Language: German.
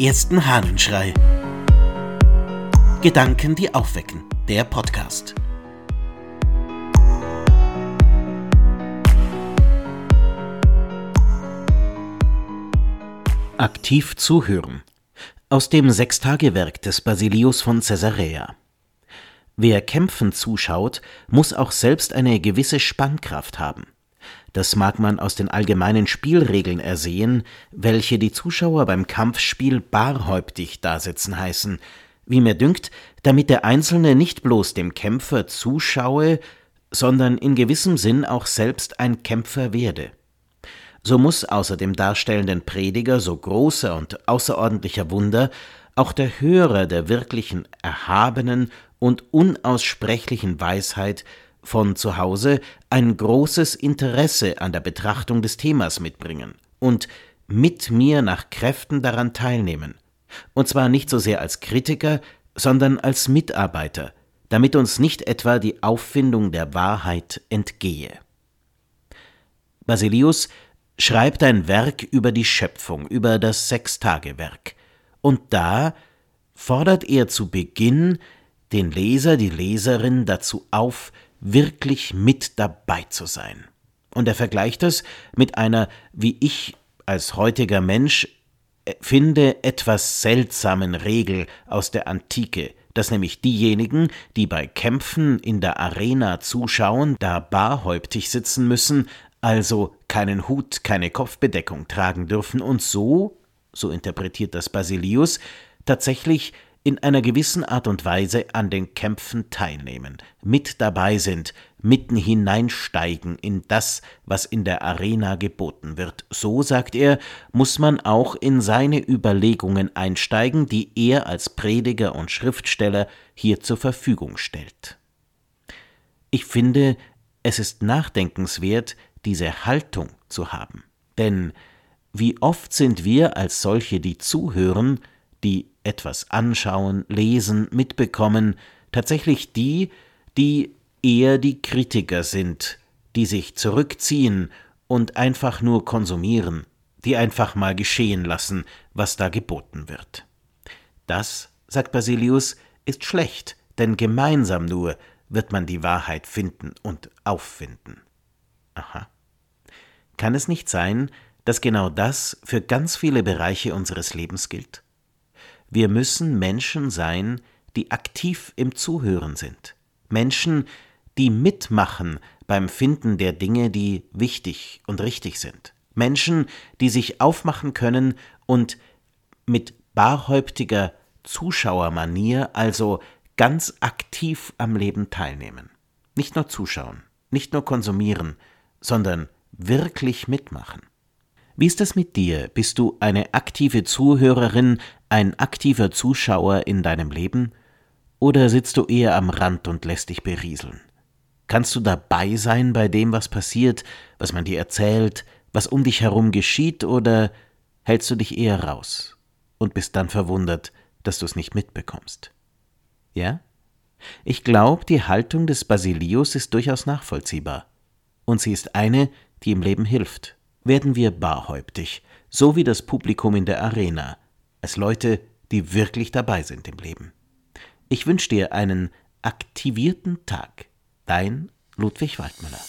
ersten Hahnenschrei. Gedanken, die aufwecken. Der Podcast. Aktiv zuhören. Aus dem Sechstagewerk des Basilius von Caesarea. Wer kämpfen zuschaut, muss auch selbst eine gewisse Spannkraft haben. Das mag man aus den allgemeinen Spielregeln ersehen, welche die Zuschauer beim Kampfspiel barhäuptig dasitzen heißen, wie mir dünkt, damit der Einzelne nicht bloß dem Kämpfer zuschaue, sondern in gewissem Sinn auch selbst ein Kämpfer werde. So muss außer dem darstellenden Prediger so großer und außerordentlicher Wunder auch der Hörer der wirklichen erhabenen und unaussprechlichen Weisheit von zu Hause ein großes Interesse an der Betrachtung des Themas mitbringen und mit mir nach Kräften daran teilnehmen, und zwar nicht so sehr als Kritiker, sondern als Mitarbeiter, damit uns nicht etwa die Auffindung der Wahrheit entgehe. Basilius schreibt ein Werk über die Schöpfung, über das Sechstagewerk, und da fordert er zu Beginn den Leser, die Leserin dazu auf, wirklich mit dabei zu sein. Und er vergleicht es mit einer, wie ich als heutiger Mensch äh, finde, etwas seltsamen Regel aus der Antike, dass nämlich diejenigen, die bei Kämpfen in der Arena zuschauen, da barhäuptig sitzen müssen, also keinen Hut, keine Kopfbedeckung tragen dürfen und so, so interpretiert das Basilius, tatsächlich in einer gewissen Art und Weise an den Kämpfen teilnehmen, mit dabei sind, mitten hineinsteigen in das, was in der Arena geboten wird. So, sagt er, muss man auch in seine Überlegungen einsteigen, die er als Prediger und Schriftsteller hier zur Verfügung stellt. Ich finde, es ist nachdenkenswert, diese Haltung zu haben. Denn wie oft sind wir als solche, die zuhören, die etwas anschauen, lesen, mitbekommen, tatsächlich die, die eher die Kritiker sind, die sich zurückziehen und einfach nur konsumieren, die einfach mal geschehen lassen, was da geboten wird. Das, sagt Basilius, ist schlecht, denn gemeinsam nur wird man die Wahrheit finden und auffinden. Aha. Kann es nicht sein, dass genau das für ganz viele Bereiche unseres Lebens gilt? Wir müssen Menschen sein, die aktiv im Zuhören sind. Menschen, die mitmachen beim Finden der Dinge, die wichtig und richtig sind. Menschen, die sich aufmachen können und mit barhäuptiger Zuschauermanier, also ganz aktiv am Leben teilnehmen. Nicht nur zuschauen, nicht nur konsumieren, sondern wirklich mitmachen. Wie ist das mit dir? Bist du eine aktive Zuhörerin, ein aktiver Zuschauer in deinem Leben? Oder sitzt du eher am Rand und lässt dich berieseln? Kannst du dabei sein bei dem, was passiert, was man dir erzählt, was um dich herum geschieht, oder hältst du dich eher raus und bist dann verwundert, dass du es nicht mitbekommst? Ja? Ich glaube, die Haltung des Basilius ist durchaus nachvollziehbar. Und sie ist eine, die im Leben hilft werden wir barhäuptig, so wie das Publikum in der Arena, als Leute, die wirklich dabei sind im Leben. Ich wünsche dir einen aktivierten Tag. Dein Ludwig Waldmüller.